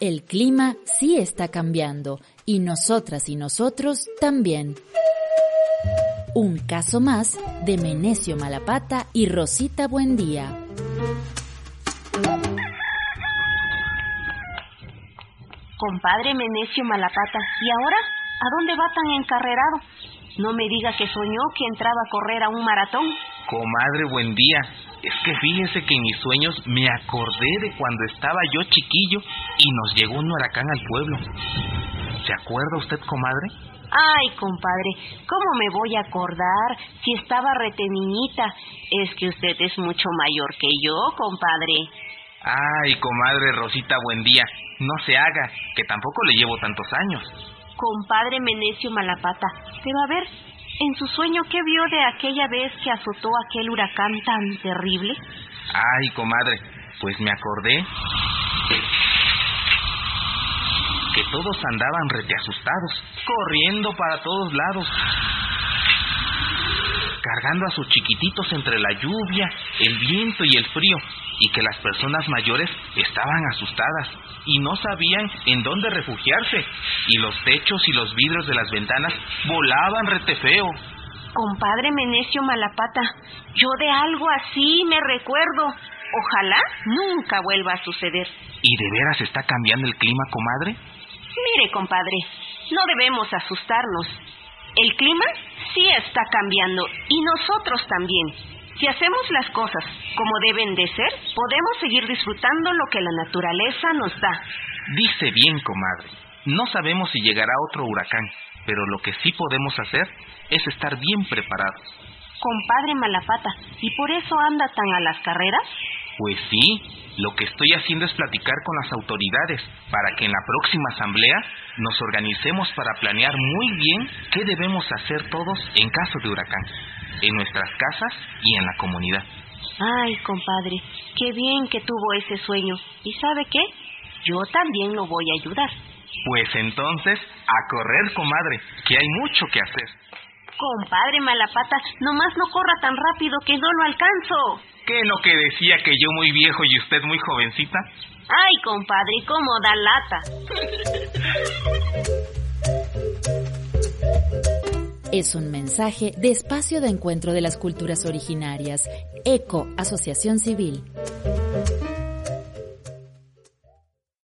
El clima sí está cambiando y nosotras y nosotros también. Un caso más de Menecio Malapata y Rosita Buendía. Compadre Menecio Malapata, ¿y ahora? ¿A dónde va tan encarrerado? No me diga que soñó que entraba a correr a un maratón. Comadre, buen día. Es que fíjese que en mis sueños me acordé de cuando estaba yo chiquillo y nos llegó un huracán al pueblo. ¿Se acuerda usted, comadre? Ay, compadre, ¿cómo me voy a acordar si estaba reteniñita? Es que usted es mucho mayor que yo, compadre. Ay, comadre Rosita, buen día. No se haga, que tampoco le llevo tantos años. Compadre Menecio Malapata, pero a ver, en su sueño, ¿qué vio de aquella vez que azotó aquel huracán tan terrible? Ay, comadre, pues me acordé que todos andaban rete asustados, corriendo para todos lados, cargando a sus chiquititos entre la lluvia, el viento y el frío, y que las personas mayores estaban asustadas y no sabían en dónde refugiarse, y los techos y los vidrios de las ventanas volaban rete feo. Compadre Menecio Malapata, yo de algo así me recuerdo. Ojalá nunca vuelva a suceder. ¿Y de veras está cambiando el clima, comadre? Mire, compadre, no debemos asustarnos. El clima sí está cambiando y nosotros también. Si hacemos las cosas como deben de ser, podemos seguir disfrutando lo que la naturaleza nos da. Dice bien, comadre. No sabemos si llegará otro huracán, pero lo que sí podemos hacer es estar bien preparados. Compadre Malapata, ¿y por eso anda tan a las carreras? Pues sí, lo que estoy haciendo es platicar con las autoridades para que en la próxima asamblea nos organicemos para planear muy bien qué debemos hacer todos en caso de huracán en nuestras casas y en la comunidad. Ay, compadre, qué bien que tuvo ese sueño. ¿Y sabe qué? Yo también lo voy a ayudar. Pues entonces, a correr, comadre, que hay mucho que hacer. Compadre Malapata, nomás no corra tan rápido que no lo alcanzo. ¿Qué lo que decía que yo muy viejo y usted muy jovencita? Ay, compadre, cómo da lata. es un mensaje de espacio de encuentro de las culturas originarias. ECO, Asociación Civil.